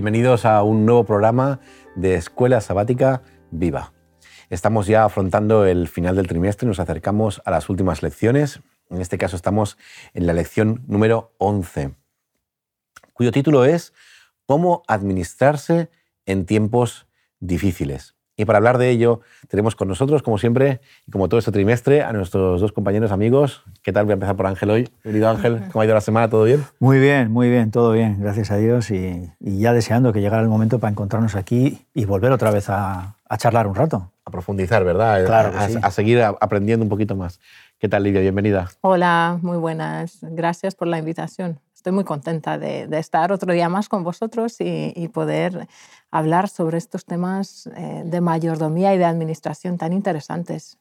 Bienvenidos a un nuevo programa de Escuela Sabática Viva. Estamos ya afrontando el final del trimestre, nos acercamos a las últimas lecciones. En este caso estamos en la lección número 11, cuyo título es Cómo administrarse en tiempos difíciles. Y para hablar de ello, tenemos con nosotros, como siempre, y como todo este trimestre, a nuestros dos compañeros amigos. ¿Qué tal? Voy a empezar por Ángel hoy. Querido Ángel, ¿cómo ha ido la semana? ¿Todo bien? Muy bien, muy bien, todo bien, gracias a Dios. Y, ya deseando que llegara el momento para encontrarnos aquí y volver otra vez a, charlar un rato. A profundizar, ¿verdad? Claro. A, a seguir aprendiendo un poquito más. ¿Qué tal, Lidia? Bienvenida. Hola, muy buenas. Gracias por la invitación estoy muy contenta de, estar otro día más con vosotros y, poder hablar sobre estos temas eh, de mayordomía y de administración tan interesantes.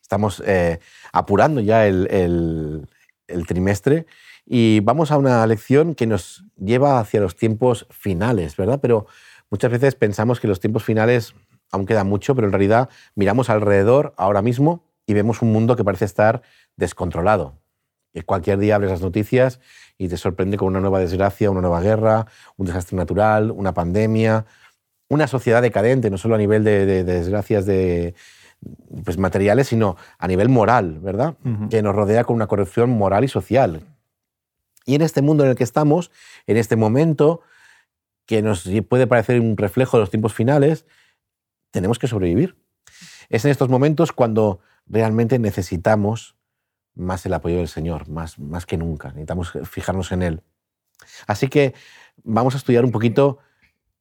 Estamos eh, apurando ya el, trimestre y vamos a una lección que nos lleva hacia los tiempos finales, ¿verdad? Pero muchas veces pensamos que los tiempos finales aún queda mucho, pero en realidad miramos alrededor ahora mismo y vemos un mundo que parece estar descontrolado. Cualquier día abres las noticias y te sorprende con una nueva desgracia, una nueva guerra, un desastre natural, una pandemia, una sociedad decadente, no solo a nivel de, desgracias de, pues, materiales, sino a nivel moral, ¿verdad? Que nos rodea con una corrupción moral y social. Y en este mundo en el que estamos, en este momento, que nos puede parecer un reflejo de los tiempos finales, tenemos que sobrevivir. Es en estos momentos cuando realmente necesitamos más el apoyo del Señor, más, más que nunca. Necesitamos fijarnos en Él. Así que vamos a estudiar un poquito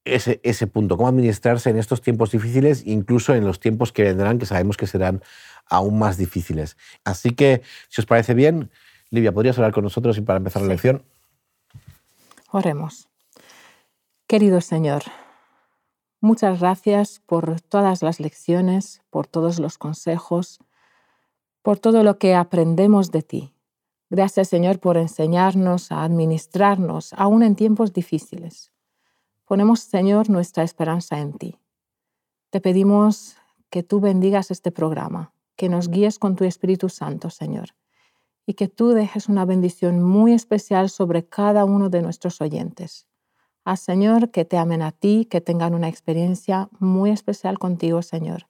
ese, ese punto, cómo administrarse en estos tiempos difíciles, incluso en los tiempos que vendrán, que sabemos que serán aún más difíciles. Así que, si os parece bien, Livia, ¿podrías hablar con nosotros y para empezar la lección? Oremos. Querido Señor, muchas gracias por todas las lecciones, por todos los consejos, por todo lo que aprendemos de ti. Gracias Señor por enseñarnos a administrarnos aún en tiempos difíciles. Ponemos Señor nuestra esperanza en ti. Te pedimos que tú bendigas este programa, que nos guíes con tu Espíritu Santo, Señor, y que tú dejes una bendición muy especial sobre cada uno de nuestros oyentes. Haz, Señor, que te amen a ti, que tengan una experiencia muy especial contigo, Señor,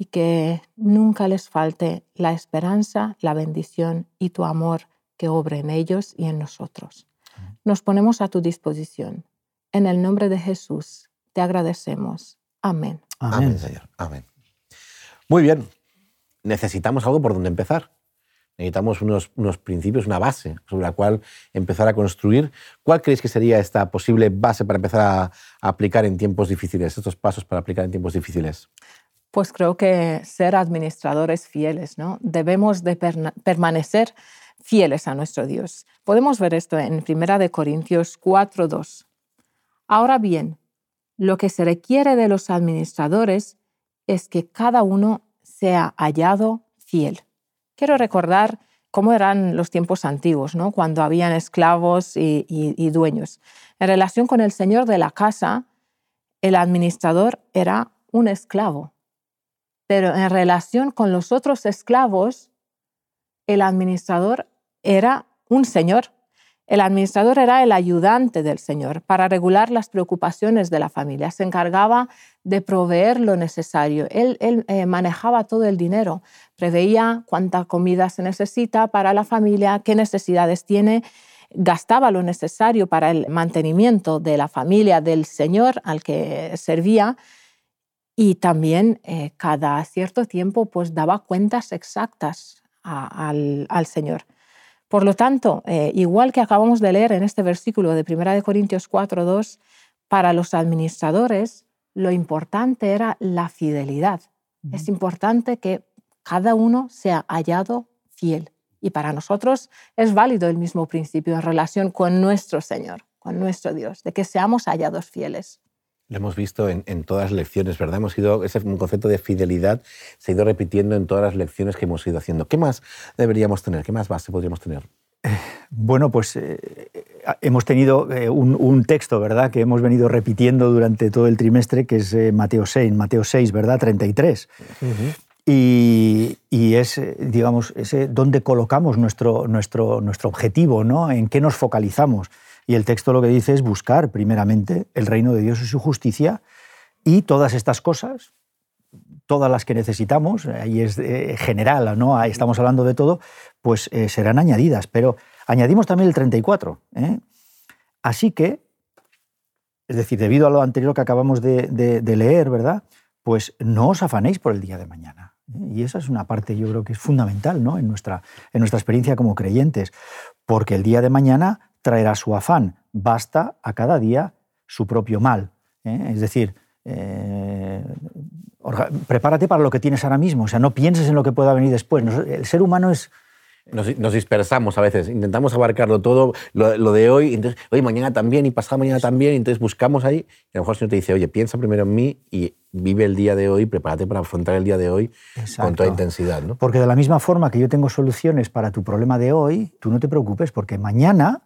y que nunca les falte la esperanza, la bendición y tu amor que obre en ellos y en nosotros. Nos ponemos a tu disposición. En el nombre de Jesús te agradecemos. Amén. Amén, Señor. Amén. Muy bien. Necesitamos algo por donde empezar. Necesitamos unos, unos, principios, una base sobre la cual empezar a construir. ¿Cuál creéis que sería esta posible base para empezar a, a aplicar en tiempos difíciles, estos pasos para aplicar en tiempos difíciles? Pues creo que ser administradores fieles, ¿no? Debemos de permanecer fieles a nuestro Dios. Podemos ver esto en 1 Corintios 4:2. Ahora bien, lo que se requiere de los administradores es que cada uno sea hallado fiel. Quiero recordar cómo eran los tiempos antiguos, ¿no? cuando habían esclavos y dueños. En relación con el señor de la casa, el administrador era un esclavo pero en relación con los otros esclavos, el administrador era un señor. El administrador era el ayudante del señor para regular las preocupaciones de la familia. Se encargaba de proveer lo necesario. Él, eh, manejaba todo el dinero, preveía cuánta comida se necesita para la familia, qué necesidades tiene, gastaba lo necesario para el mantenimiento de la familia del señor al que servía y también eh, cada cierto tiempo pues daba cuentas exactas al, Señor. Por lo tanto, eh, igual que acabamos de leer en este versículo de 1 Corintios 4, 2, para los administradores lo importante era la fidelidad. Es importante que cada uno sea hallado fiel. Y para nosotros es válido el mismo principio en relación con nuestro Señor, con nuestro Dios, de que seamos hallados fieles. Lo hemos visto en, todas las lecciones, ¿verdad? Hemos ido, ese concepto de fidelidad se ha ido repitiendo en todas las lecciones que hemos ido haciendo. ¿Qué más deberíamos tener? ¿Qué más base podríamos tener? Bueno, pues eh, hemos tenido eh, un, texto, ¿verdad?, que hemos venido repitiendo durante todo el trimestre, que es eh, Mateo 6, Mateo 6, ¿verdad?, 33. y, y, es, digamos, ese donde colocamos nuestro, nuestro, nuestro objetivo, ¿no?, en qué nos focalizamos. Y el texto lo que dice es buscar primeramente el reino de Dios y su justicia y todas estas cosas, todas las que necesitamos, ahí es eh, general, ¿no? estamos hablando de todo, pues eh, serán añadidas. Pero añadimos también el 34. ¿eh? Así que, es decir, debido a lo anterior que acabamos de, de leer, ¿verdad? Pues no os afanéis por el día de mañana. Y esa es una parte, yo creo que es fundamental ¿no? en, nuestra, en nuestra experiencia como creyentes, porque el día de mañana traerá su afán, basta a cada día su propio mal. ¿eh? Es decir, eh, prepárate para lo que tienes ahora mismo, o sea, no pienses en lo que pueda venir después. El ser humano es, nos, dispersamos a veces, intentamos abarcarlo todo, lo, de hoy, entonces, hoy mañana también y pasado mañana también, entonces buscamos ahí, y a lo mejor el Señor te dice, oye, piensa primero en mí y vive el día de hoy, prepárate para afrontar el día de hoy con toda intensidad. ¿no? Porque de la misma forma que yo tengo soluciones para tu problema de hoy, tú no te preocupes, porque mañana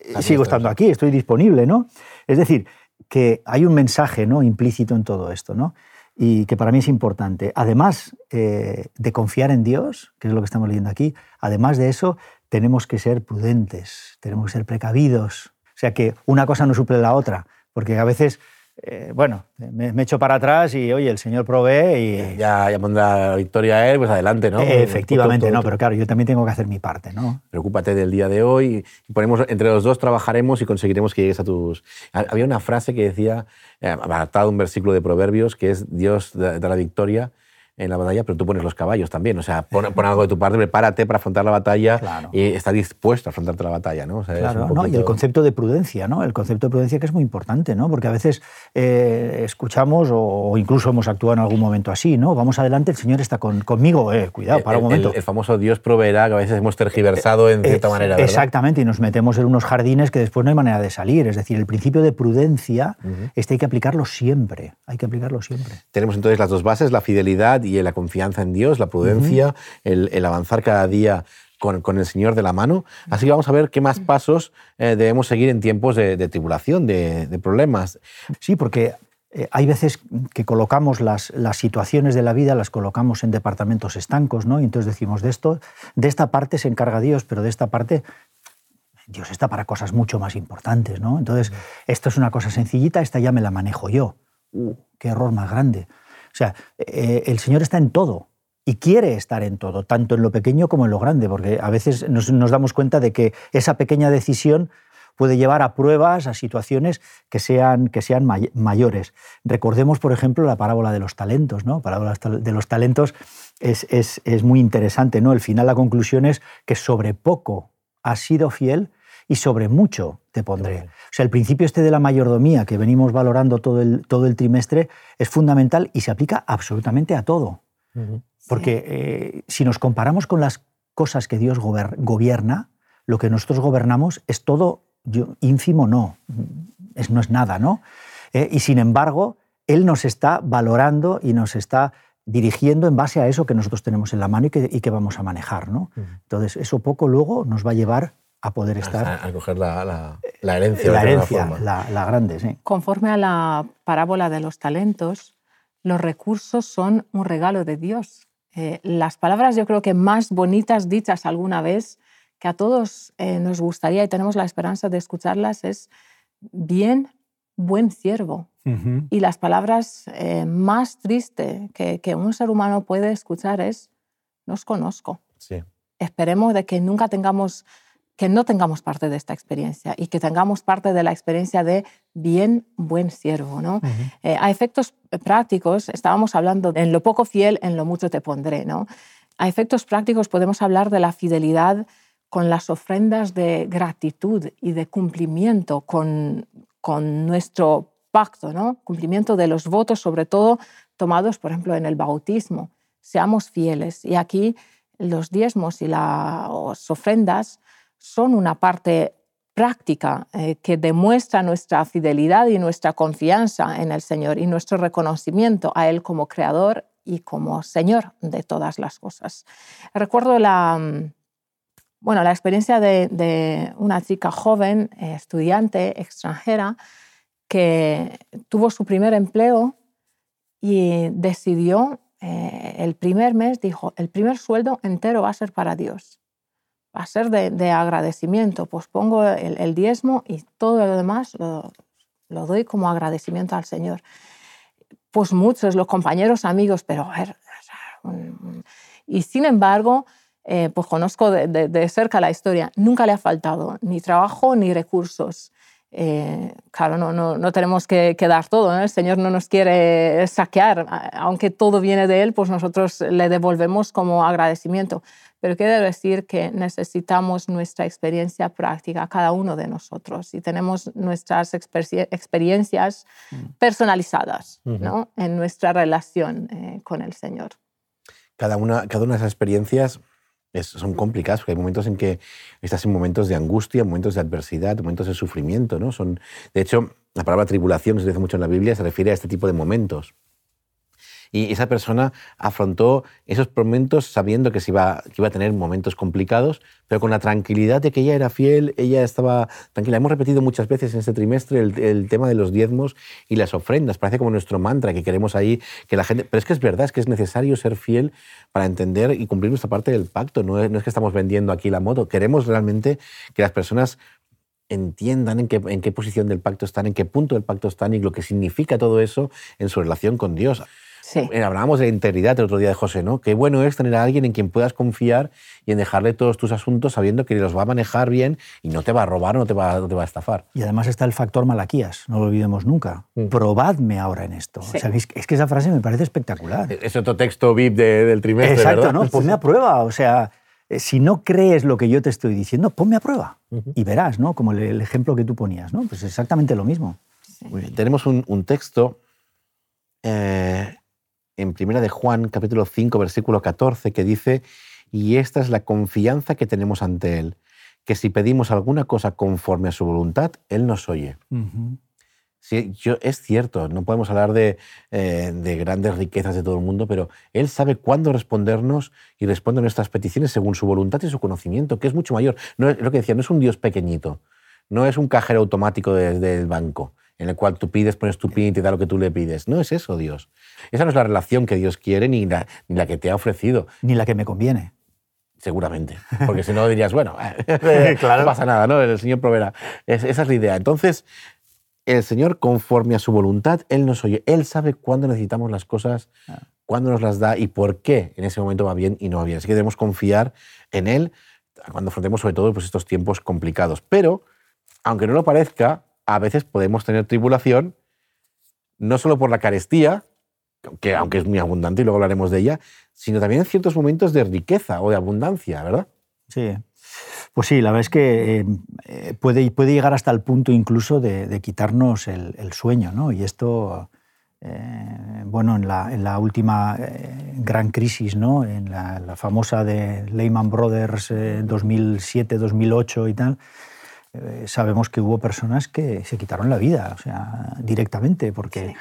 eh, sigo estando aquí, estoy disponible, ¿no? Es decir, que hay un mensaje ¿no? implícito en todo esto, ¿no? y que para mí es importante. Además eh, de confiar en Dios, que es lo que estamos leyendo aquí, además de eso, tenemos que ser prudentes, tenemos que ser precavidos. O sea que una cosa no suple la otra, porque a veces eh, bueno, me, echo para atrás y, oye, el Señor provee y... Ya, ya pondrá la victoria a Él, pues adelante, ¿no? efectivamente, no, pero claro, yo también tengo que hacer mi parte, ¿no? Preocúpate del día de hoy y ponemos, entre los dos trabajaremos y conseguiremos que llegues a tus... Había una frase que decía, eh, adaptado un versículo de Proverbios, que es Dios da la victoria en la batalla, pero tú pones los caballos también. O sea, pon, algo de tu parte, prepárate para afrontar la batalla y está dispuesto a afrontarte la batalla. ¿no? claro, ¿no? y el concepto de prudencia, ¿no? el concepto de prudencia que es muy importante, ¿no? porque a veces eh, escuchamos o, incluso hemos actuado en algún momento así, ¿no? vamos adelante, el Señor está conmigo, eh, cuidado, para un momento. El, famoso Dios proveerá, que a veces hemos tergiversado en cierta eh, manera. ¿verdad? Exactamente, y nos metemos en unos jardines que después no hay manera de salir. Es decir, el principio de prudencia, este hay que aplicarlo siempre, hay que aplicarlo siempre. Tenemos entonces las dos bases, la fidelidad y la confianza en Dios, la prudencia, el, avanzar cada día con, el Señor de la mano. Así que vamos a ver qué más pasos eh, debemos seguir en tiempos de, tribulación, de, problemas. Sí, porque eh, hay veces que colocamos las, las, situaciones de la vida, las colocamos en departamentos estancos, ¿no? Y entonces decimos, de esto, de esta parte se encarga Dios, pero de esta parte Dios está para cosas mucho más importantes, ¿no? Entonces, esto es una cosa sencillita, esta ya me la manejo yo. Uh, qué error más grande. O sea, eh, el Señor está en todo y quiere estar en todo, tanto en lo pequeño como en lo grande, porque a veces nos, damos cuenta de que esa pequeña decisión puede llevar a pruebas, a situaciones que sean, que sean mayores. Recordemos, por ejemplo, la parábola de los talentos. ¿no? La parábola de los talentos es, es, muy interesante. ¿no? El final, la conclusión es que sobre poco has sido fiel y sobre mucho te pondré. O sea, el principio este de la mayordomía que venimos valorando todo el, todo el trimestre es fundamental y se aplica absolutamente a todo. Porque eh, si nos comparamos con las cosas que Dios gobierna, lo que nosotros gobernamos es todo ínfimo, no, es, no es nada, ¿no? Eh, y sin embargo, Él nos está valorando y nos está dirigiendo en base a eso que nosotros tenemos en la mano y que, vamos a manejar, ¿no? Entonces, eso poco luego nos va a llevar a poder estar... A, coger la, herencia. La herencia, la, la, grande, sí. Conforme a la parábola de los talentos, los recursos son un regalo de Dios. Eh, las palabras yo creo que más bonitas dichas alguna vez, que a todos eh, nos gustaría y tenemos la esperanza de escucharlas, es bien, buen siervo. Y las palabras eh, más tristes que, que, un ser humano puede escuchar es, nos conozco. Sí. Esperemos de que nunca tengamos que no tengamos parte de esta experiencia y que tengamos parte de la experiencia de bien, buen siervo. ¿no? Eh, a efectos prácticos, estábamos hablando en lo poco fiel, en lo mucho te pondré. ¿no? A efectos prácticos podemos hablar de la fidelidad con las ofrendas de gratitud y de cumplimiento con, con nuestro pacto, ¿no? cumplimiento de los votos, sobre todo tomados, por ejemplo, en el bautismo. Seamos fieles. Y aquí los diezmos y las ofrendas son una parte práctica eh, que demuestra nuestra fidelidad y nuestra confianza en el Señor y nuestro reconocimiento a Él como Creador y como Señor de todas las cosas. Recuerdo la, mm, bueno, la experiencia de, una chica joven, eh, estudiante extranjera, que tuvo su primer empleo y decidió, eh, el primer mes, dijo, el primer sueldo entero va a ser para Dios a ser de, agradecimiento. Pues pongo el, diezmo y todo lo demás lo, lo, doy como agradecimiento al Señor. Pues muchos, los compañeros, amigos, pero a ver, y sin embargo, eh, pues conozco de, cerca la historia, nunca le ha faltado ni trabajo ni recursos. Eh, claro, no, no, no, tenemos que, dar todo, el Señor no nos quiere saquear, aunque todo viene de Él, pues nosotros le devolvemos como agradecimiento. Pero quiere decir que necesitamos nuestra experiencia práctica, cada uno de nosotros, y tenemos nuestras experiencias mm. personalizadas ¿no? en nuestra relación eh, con el Señor. Cada una, cada una de esas experiencias son complicadas, porque hay momentos en que estás en momentos de angustia, momentos de adversidad, momentos de sufrimiento. ¿no? Son, de hecho, la palabra tribulación se dice mucho en la Biblia, se refiere a este tipo de momentos. Y esa persona afrontó esos momentos sabiendo que, se iba, que iba a tener momentos complicados, pero con la tranquilidad de que ella era fiel, ella estaba tranquila. Hemos repetido muchas veces en este trimestre el, tema de los diezmos y las ofrendas. Parece como nuestro mantra que queremos ahí que la gente... Pero es que es verdad, es que es necesario ser fiel para entender y cumplir nuestra parte del pacto. No es, que estamos vendiendo aquí la moto. Queremos realmente que las personas entiendan en qué, en qué posición del pacto están, en qué punto del pacto están y lo que significa todo eso en su relación con Dios. Sí. Eh, hablábamos de integridad el otro día de José, ¿no? Qué bueno es tener a alguien en quien puedas confiar y en dejarle todos tus asuntos sabiendo que los va a manejar bien y no te va a robar no te va, te va a estafar. Y además está el factor Malaquías, no lo olvidemos nunca. Mm. Probadme ahora en esto. es que esa frase me parece espectacular. Es otro texto VIP del trimestre, Exacto, ¿no? Ponme a prueba, o sea eh, si no crees lo que yo te estoy diciendo, ponme a prueba y verás, ¿no? Como el, ejemplo que tú ponías, ¿no? Pues exactamente lo mismo. Tenemos un, texto eh, en Primera de Juan, capítulo 5, versículo 14, que dice, y esta es la confianza que tenemos ante Él, que si pedimos alguna cosa conforme a su voluntad, Él nos oye. sí, yo, es cierto, no podemos hablar de, eh, de, grandes riquezas de todo el mundo, pero Él sabe cuándo respondernos y responde a nuestras peticiones según su voluntad y su conocimiento, que es mucho mayor. No es lo que decía, no es un Dios pequeñito, no es un cajero automático desde el banco en el cual tú pides, pones tu pin y te da lo que tú le pides. No es eso, Dios. Esa no es la relación que Dios quiere ni la, ni la que te ha ofrecido. Ni la que me conviene. Seguramente. Porque si no dirías, bueno, no pasa nada, ¿no? El Señor proveerá. esa es la idea. Entonces, el Señor, conforme a su voluntad, Él nos oye. Él sabe cuándo necesitamos las cosas, ah. cuándo nos las da y por qué en ese momento va bien y no va bien. Así que debemos confiar en Él cuando afrontemos sobre todo pues, estos tiempos complicados. Pero, aunque no lo parezca, a veces podemos tener tribulación, no solo por la carestía, que aunque es muy abundante y luego hablaremos de ella, sino también en ciertos momentos de riqueza o de abundancia, ¿verdad? Sí. Pues sí, la verdad es que eh, puede, puede llegar hasta el punto incluso de, quitarnos el, sueño, ¿no? Y esto, eh, bueno, en la, en la última eh, gran crisis, ¿no? En la, la famosa de Lehman Brothers 2007-2008 y tal, eh, sabemos que hubo personas que se quitaron la vida, o sea, directamente, porque,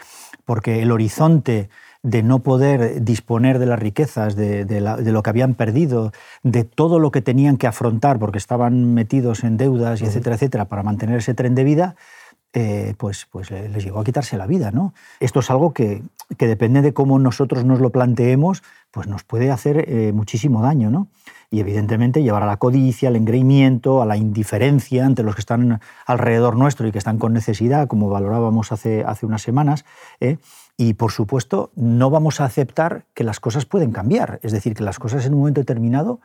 porque el horizonte de no poder disponer de las riquezas, de, lo que habían perdido, de todo lo que tenían que afrontar porque estaban metidos en deudas, y etcétera, etcétera, para mantener ese tren de vida, eh, pues, pues les llegó a quitarse la vida. ¿no? Esto es algo que, que depende de cómo nosotros nos lo planteemos, pues nos puede hacer eh, muchísimo daño. ¿no? y evidentemente llevar a la codicia, al engreimiento, a la indiferencia ante los que están alrededor nuestro y que están con necesidad, como valorábamos hace, hace unas semanas. ¿eh? Y por supuesto, no vamos a aceptar que las cosas pueden cambiar, es decir, que las cosas en un momento determinado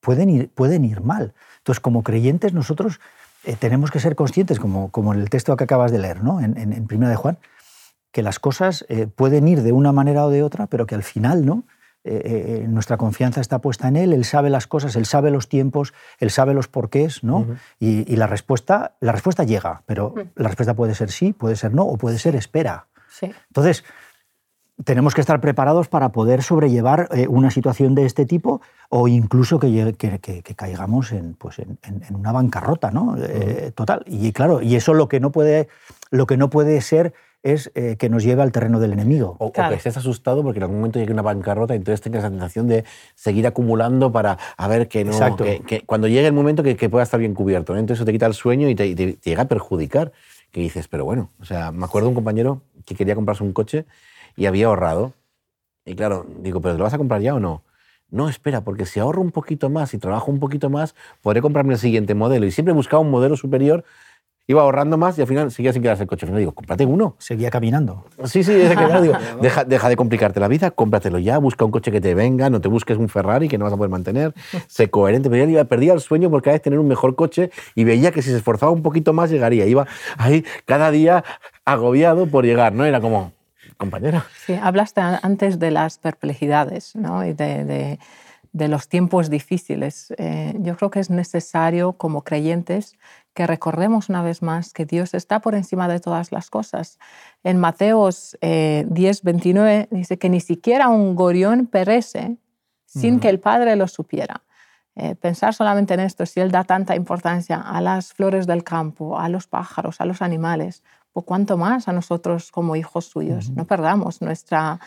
pueden ir, pueden ir mal. Entonces, como creyentes, nosotros eh, tenemos que ser conscientes, como, como en el texto que acabas de leer, ¿no? en, en, Primera de Juan, que las cosas eh, pueden ir de una manera o de otra, pero que al final, ¿no? Eh, eh, nuestra confianza está puesta en él, él sabe las cosas, él sabe los tiempos, él sabe los porqués, ¿no? y, la, respuesta, la respuesta llega, pero la respuesta puede ser sí, puede ser no, o puede ser espera. Entonces, tenemos que estar preparados para poder sobrellevar eh, una situación de este tipo o incluso que, que, caigamos en, pues en, una bancarrota ¿no? total. Y claro, y eso lo que no puede, lo que no puede ser es eh, que nos lleve al terreno del enemigo. O, que estés asustado porque en algún momento llegue una bancarrota y entonces tengas la sensación de seguir acumulando para a ver que no. Que, cuando llegue el momento que, pueda estar bien cubierto. Entonces eso te quita el sueño y te, llega a perjudicar. Que dices, pero bueno, o sea, me acuerdo de un compañero que quería comprarse un coche y había ahorrado. Y claro, digo, ¿pero te lo vas a comprar ya o no? no, espera, porque si ahorro un poquito más y trabajo un poquito más, podré comprarme el siguiente modelo. Y siempre buscaba un modelo superior iba ahorrando más y al final seguía sin quedarse el coche. Al final digo, cómprate uno. Seguía caminando. Sí, sí, desde que digo, deja, deja, de complicarte la vida, cómpratelo ya, busca un coche que te venga, no te busques un Ferrari que no vas a poder mantener, sé coherente. Pero ya perdía el sueño por cada vez tener un mejor coche y veía que si se esforzaba un poquito más llegaría. Iba ahí cada día agobiado por llegar, ¿no? Era como, compañera. Sí, hablaste antes de las perplejidades, ¿no? Y de, de, de los tiempos difíciles. Eh, yo creo que es necesario como creyentes que recordemos una vez más que Dios está por encima de todas las cosas. En Mateos 10, eh, 29 dice que ni siquiera un gorión perece sin que el Padre lo supiera. Eh, pensar solamente en esto, si Él da tanta importancia a las flores del campo, a los pájaros, a los animales, pues cuánto más a nosotros como hijos suyos. No perdamos nuestra,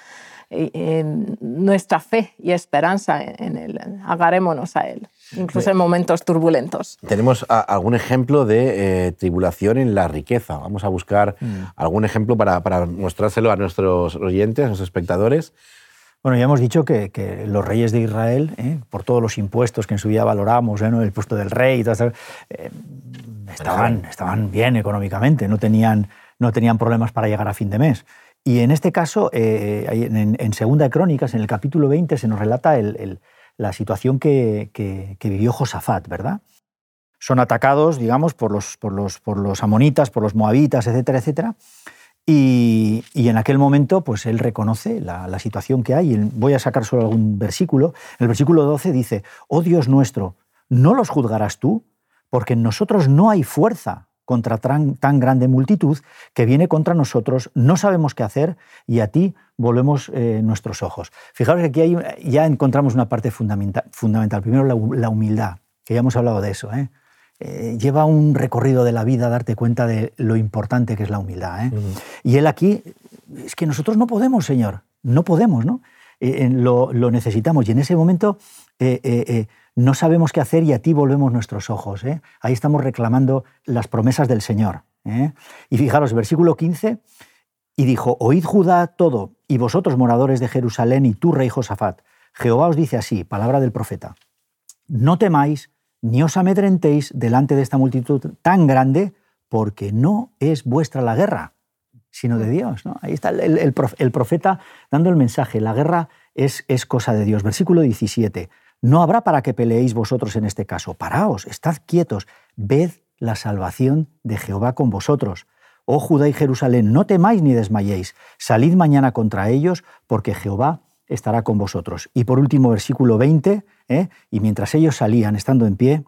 nuestra fe y esperanza en Él. Agarrémonos a Él, incluso en momentos turbulentos. Tenemos algún ejemplo de eh, tribulación en la riqueza. Vamos a buscar mm. algún ejemplo para, para, mostrárselo a nuestros oyentes, a nuestros espectadores. Bueno, ya hemos dicho que, los reyes de Israel, ¿eh? por todos los impuestos que en su día valoramos, ¿eh? el puesto del rey, y todo estaban, estaban bien económicamente, no tenían, no tenían problemas para llegar a fin de mes. Y en este caso, eh, en, Segunda de Crónicas, en el capítulo 20, se nos relata la situación que, vivió Josafat, ¿verdad? Son atacados, digamos, por los, por los, por los amonitas, por los moabitas, etcétera, etcétera. Y, en aquel momento, pues él reconoce la, situación que hay. Voy a sacar solo algún versículo. El versículo 12 dice, oh Dios nuestro, ¿no los juzgarás tú? Porque en nosotros no hay fuerza contra tan, grande multitud que viene contra nosotros, no sabemos qué hacer y a ti volvemos eh, nuestros ojos. Fijaros que aquí ya encontramos una parte fundamental. fundamental. Primero, la, humildad, que ya hemos hablado de eso. ¿eh? Eh, lleva un recorrido de la vida a darte cuenta de lo importante que es la humildad. Y él aquí, es que nosotros no podemos, Señor, no podemos, ¿no? Lo, lo, necesitamos. Y en ese momento no sabemos qué hacer y a ti volvemos nuestros ojos. ¿eh? Ahí estamos reclamando las promesas del Señor. ¿eh? Y fijaros, versículo 15, y dijo, oíd Judá todo, y vosotros moradores de Jerusalén y tú, rey Josafat, Jehová os dice así, palabra del profeta, no temáis ni os amedrentéis delante de esta multitud tan grande, porque no es vuestra la guerra, sino de Dios. Ahí está el, profeta dando el mensaje, la guerra es, es cosa de Dios. Versículo 17, no habrá para que peleéis vosotros en este caso. Paraos, estad quietos, ved la salvación de Jehová con vosotros. Oh Judá y Jerusalén, no temáis ni desmayéis, salid mañana contra ellos, porque Jehová estará con vosotros. Y por último, versículo 20, ¿eh? y mientras ellos salían estando en pie,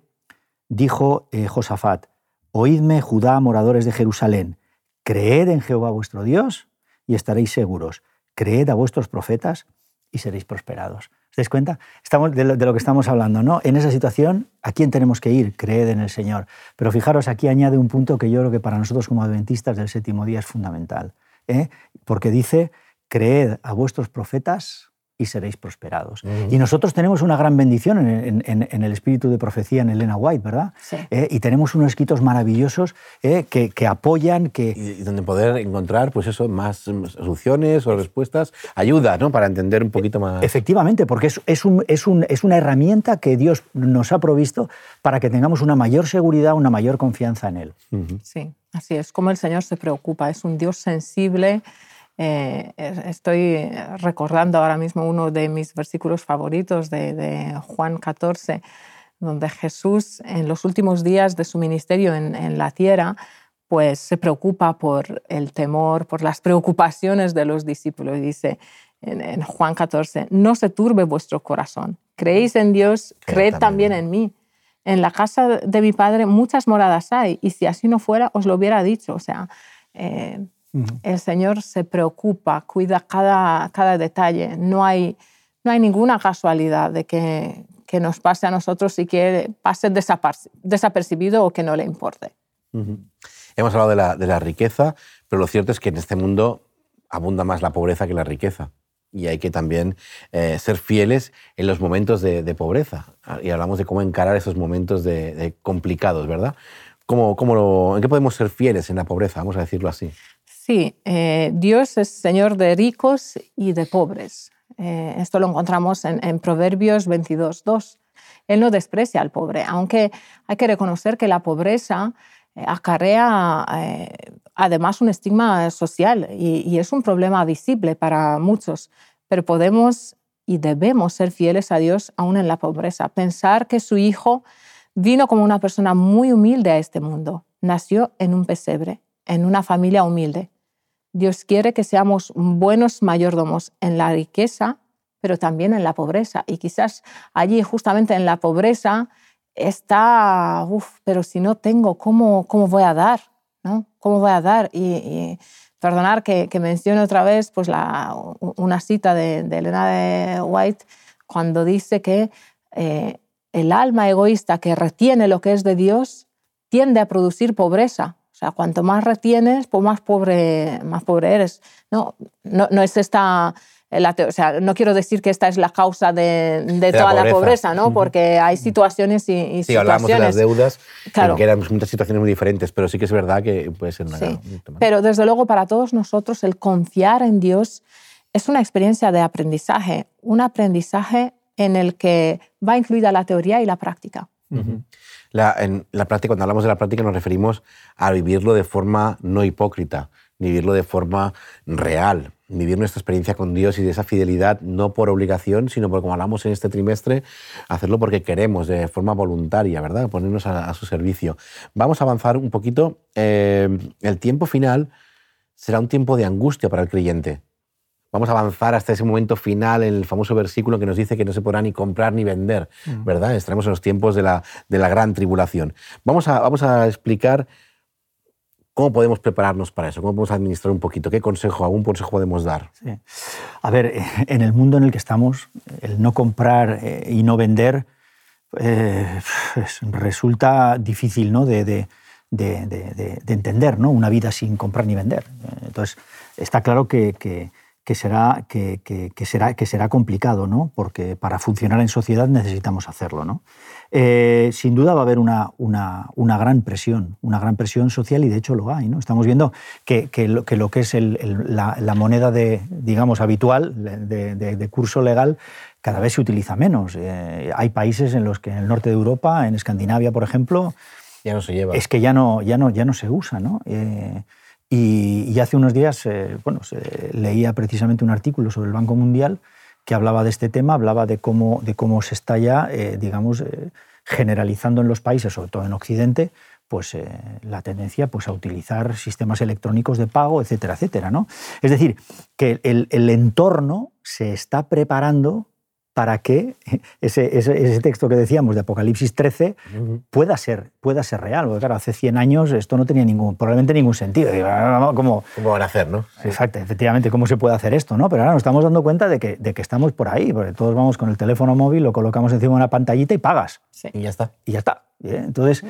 dijo eh, Josafat, Oídme, Judá, moradores de Jerusalén, creed en Jehová vuestro Dios y estaréis seguros, creed a vuestros profetas y seréis prosperados. ¿Te das cuenta? Estamos de lo, que estamos hablando, ¿no? En esa situación, ¿a quién tenemos que ir? Creed en el Señor. Pero fijaros, aquí añade un punto que yo creo que para nosotros como adventistas del séptimo día es fundamental. ¿eh? Porque dice, creed a vuestros profetas y seréis prosperados. Y nosotros tenemos una gran bendición en, el espíritu de profecía en Elena White, ¿verdad? Sí. Eh, y tenemos unos escritos maravillosos eh, que, apoyan, que... Y donde poder encontrar, pues eso, más soluciones o respuestas, ayuda, ¿no? Para entender un poquito más... Efectivamente, porque es, es, un, es, un, es una herramienta que Dios nos ha provisto para que tengamos una mayor seguridad, una mayor confianza en Él. Sí, así es, como el Señor se preocupa, es un Dios sensible eh, estoy recordando ahora mismo uno de mis versículos favoritos de, Juan 14, donde Jesús en los últimos días de su ministerio en, la tierra, pues se preocupa por el temor, por las preocupaciones de los discípulos. Dice en, Juan 14, no se turbe vuestro corazón. Creéis en Dios, creed también en mí. En la casa de mi padre muchas moradas hay, y si así no fuera, os lo hubiera dicho. O sea, eh, el Señor se preocupa, cuida cada, cada detalle. No hay, no hay ninguna casualidad de que, que nos pase a nosotros y que pase desapercibido o que no le importe. Hemos hablado de la, de la riqueza, pero lo cierto es que en este mundo abunda más la pobreza que la riqueza y hay que también eh, ser fieles en los momentos de, pobreza. Y hablamos de cómo encarar esos momentos de, complicados, ¿verdad? ¿Cómo, cómo ¿En qué podemos ser fieles en la pobreza? Vamos a decirlo así. Sí, eh, Dios es Señor de ricos y de pobres. Eh, esto lo encontramos en, en Proverbios 22, 2. Él no desprecia al pobre, aunque hay que reconocer que la pobreza eh, acarrea además un estigma social y, es un problema visible para muchos, pero podemos y debemos ser fieles a Dios aún en la pobreza. Pensar que su hijo vino como una persona muy humilde a este mundo, nació en un pesebre, en una familia humilde. Dios quiere que seamos buenos mayordomos en la riqueza, pero también en la pobreza. Y quizás allí, justamente en la pobreza, está, uff, pero si no tengo, ¿cómo, cómo voy a dar? ¿no? ¿Cómo voy a dar? Y, perdonar que, que, mencione otra vez pues la, una cita de, Elena de White cuando dice que eh, el alma egoísta que retiene lo que es de Dios tiende a producir pobreza. O sea, cuanto más retienes, pues más pobre, más pobre eres. No, no, no es esta o sea, no quiero decir que esta es la causa de, toda la pobreza, ¿no? Porque hay situaciones y, y sí, hablamos de las deudas, claro. que eran muchas situaciones muy diferentes, pero sí que es verdad que puede ser una... Sí. Pero desde luego para todos nosotros el confiar en Dios es una experiencia de aprendizaje, un aprendizaje en el que va incluida la teoría y la práctica. La, en la práctica, cuando hablamos de la práctica nos referimos a vivirlo de forma no hipócrita, vivirlo de forma real, vivir nuestra experiencia con Dios y de esa fidelidad, no por obligación, sino por, como hablamos en este trimestre, hacerlo porque queremos, de forma voluntaria, ¿verdad? Ponernos a, su servicio. Vamos a avanzar un poquito. Eh, el tiempo final será un tiempo de angustia para el creyente. Vamos a avanzar hasta ese momento final en el famoso versículo que nos dice que no se podrá ni comprar ni vender, mm. ¿verdad? Estaremos en los tiempos de la, de la gran tribulación. Vamos a, vamos a explicar ¿Cómo podemos prepararnos para eso? ¿Cómo podemos administrar un poquito? ¿Qué consejo, algún consejo podemos dar? A ver, eh, en el mundo en el que estamos, el no comprar eh, y no vender eh, resulta difícil ¿no? de, de, de, entender, ¿no? Una vida sin comprar ni vender. Entonces, está claro que, que, que será, que, será, que será complicado, ¿no? Porque para funcionar en sociedad necesitamos hacerlo, ¿no? Eh, sin duda va a haber una, una, una, gran presión, una gran presión social y de hecho lo hay. ¿no? Estamos viendo que, que, lo, que lo, que es la, la, moneda de, digamos, habitual de, de, curso legal cada vez se utiliza menos. Eh, hay países en los que en el norte de Europa, en Escandinavia, por ejemplo, ya no se lleva. Es que ya no, ya no, ya no se usa. ¿no? Eh, y, hace unos días bueno, leía precisamente un artículo sobre el Banco Mundial que hablaba de este tema, hablaba de cómo, de cómo se está ya, eh, digamos, eh, generalizando en los países, sobre todo en Occidente, pues eh, la tendencia pues, a utilizar sistemas electrónicos de pago, etcétera, etcétera. ¿no? Es decir, que el entorno se está preparando para que ese, ese, texto que decíamos de Apocalipsis 13 pueda, ser, pueda ser real. Porque claro, hace 100 años esto no tenía ningún, probablemente ningún sentido. ¿Cómo, ¿Cómo van a hacer, no? Exacto, efectivamente, ¿cómo se puede hacer esto? ¿no? Pero ahora nos estamos dando cuenta de que, de que estamos por ahí, porque todos vamos con el teléfono móvil, lo colocamos encima de una pantallita y pagas. Y ya está. Y ya está. Entonces,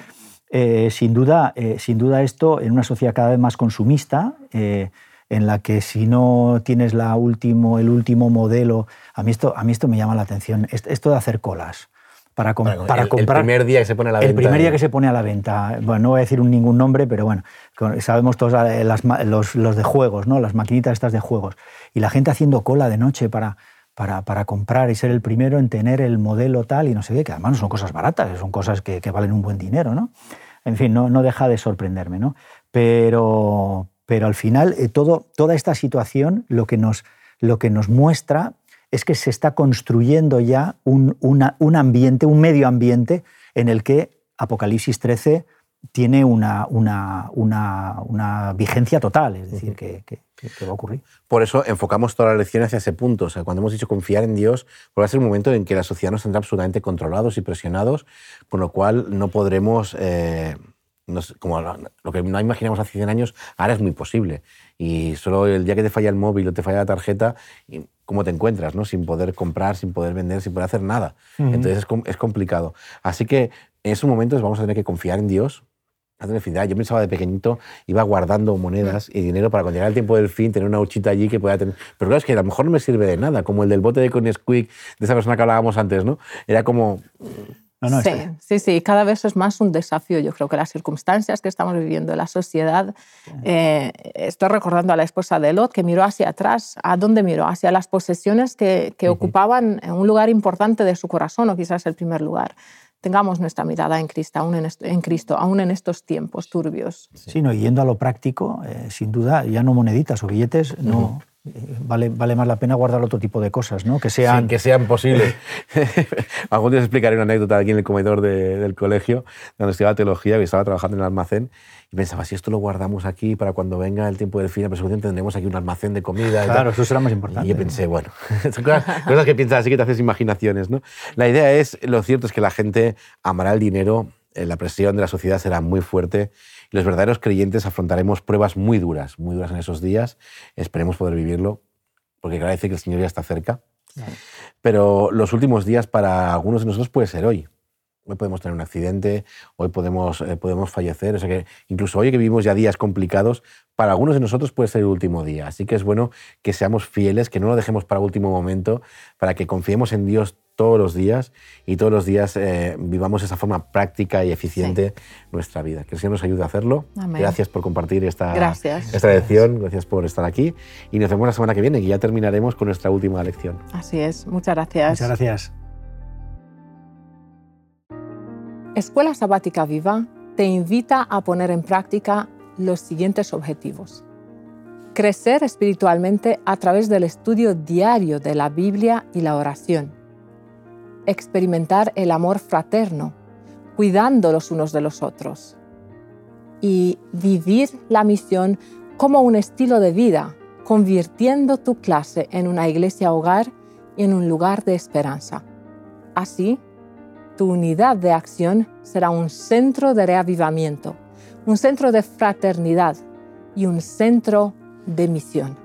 eh, sin, duda, eh, sin duda esto, en una sociedad cada vez más consumista, eh, en la que si no tienes la último, el último modelo, a mí esto, a mí esto me llama la atención, esto de hacer colas. Para, para el, comprar. El primer día que se pone a la venta. El primer día que se pone a la venta. Bueno, no voy a decir ningún nombre, pero bueno, sabemos todos eh, los, los, de juegos, ¿no? las maquinitas estas de juegos. Y la gente haciendo cola de noche para, para, para, comprar y ser el primero en tener el modelo tal y no sé qué, que además no son cosas baratas, son cosas que, que valen un buen dinero. ¿no? En fin, no, no deja de sorprenderme. ¿no? Pero, pero al final eh, todo, toda esta situación lo que, nos, lo que nos muestra es que se está construyendo ya un, un, ambiente, un medio ambiente en el que Apocalipsis 13 tiene una, una, una, vigencia total, es decir, que, que, va a ocurrir. Por eso enfocamos toda la lección hacia ese punto. O sea, cuando hemos dicho confiar en Dios, va a ser un momento en que la sociedad nos tendrá absolutamente controlados y presionados, con lo cual no podremos... Eh, como lo que no imaginamos hace 100 años, ahora es muy posible. Y solo el día que te falla el móvil o te falla la tarjeta, ¿cómo te encuentras? ¿no? Sin poder comprar, sin poder vender, sin poder hacer nada. Entonces es, es, complicado. Así que en esos momentos vamos a tener que confiar en Dios. A tener fidelidad. Yo pensaba de pequeñito, iba guardando monedas y dinero para cuando llegara el tiempo del fin tener una huchita allí que pueda tener. Pero claro, es que a lo mejor no me sirve de nada, como el del bote de Nesquik, de esa persona que hablábamos antes, ¿no? Era como, sí, sí, sí, cada vez es más un desafío. Yo creo que las circunstancias que estamos viviendo, la sociedad, eh, estoy recordando a la esposa de Lot que miró hacia atrás. ¿A dónde miró? Hacia las posesiones que, que ocupaban un lugar importante de su corazón o quizás el primer lugar tengamos nuestra mirada en Cristo, aún en, en Cristo, aún en estos tiempos turbios. Sí, no, yendo a lo práctico, eh, sin duda, ya no moneditas o billetes, no, vale, vale más la pena guardar otro tipo de cosas, ¿no? Que sean, que sean posibles. Algún día os explicaré una anécdota aquí en el comedor del colegio, donde estudiaba teología y estaba trabajando en el almacén y pensaba, si esto lo guardamos aquí para cuando venga el tiempo del fin de persecución, tendremos aquí un almacén de comida. Claro, eso será más importante. Y yo pensé, bueno, cosas, que piensas así que te haces imaginaciones, ¿no? La idea es, lo cierto es que la gente amará el dinero, eh, la presión de la sociedad será muy fuerte los verdaderos creyentes afrontaremos pruebas muy duras, muy duras en esos días. Esperemos poder vivirlo, porque claro, decir que el Señor ya está cerca. Pero los últimos días para algunos de nosotros puede ser hoy. Hoy podemos tener un accidente, hoy podemos, eh, podemos fallecer. O sea que incluso hoy que vivimos ya días complicados, para algunos de nosotros puede ser el último día. Así que es bueno que seamos fieles, que no lo dejemos para último momento, para que confiemos en Dios todos los días y todos los días eh, vivamos esa forma práctica y eficiente nuestra vida. Que el Señor nos ayude a hacerlo. Gracias por compartir esta, esta lección, gracias por estar aquí y nos vemos la semana que viene, que ya terminaremos con nuestra última lección. Así es, muchas gracias. Muchas gracias. Escuela Sabática Viva te invita a poner en práctica los siguientes objetivos. Crecer espiritualmente a través del estudio diario de la Biblia y la oración experimentar el amor fraterno, cuidando los unos de los otros. Y vivir la misión como un estilo de vida, convirtiendo tu clase en una iglesia hogar y en un lugar de esperanza. Así, tu unidad de acción será un centro de reavivamiento, un centro de fraternidad y un centro de misión.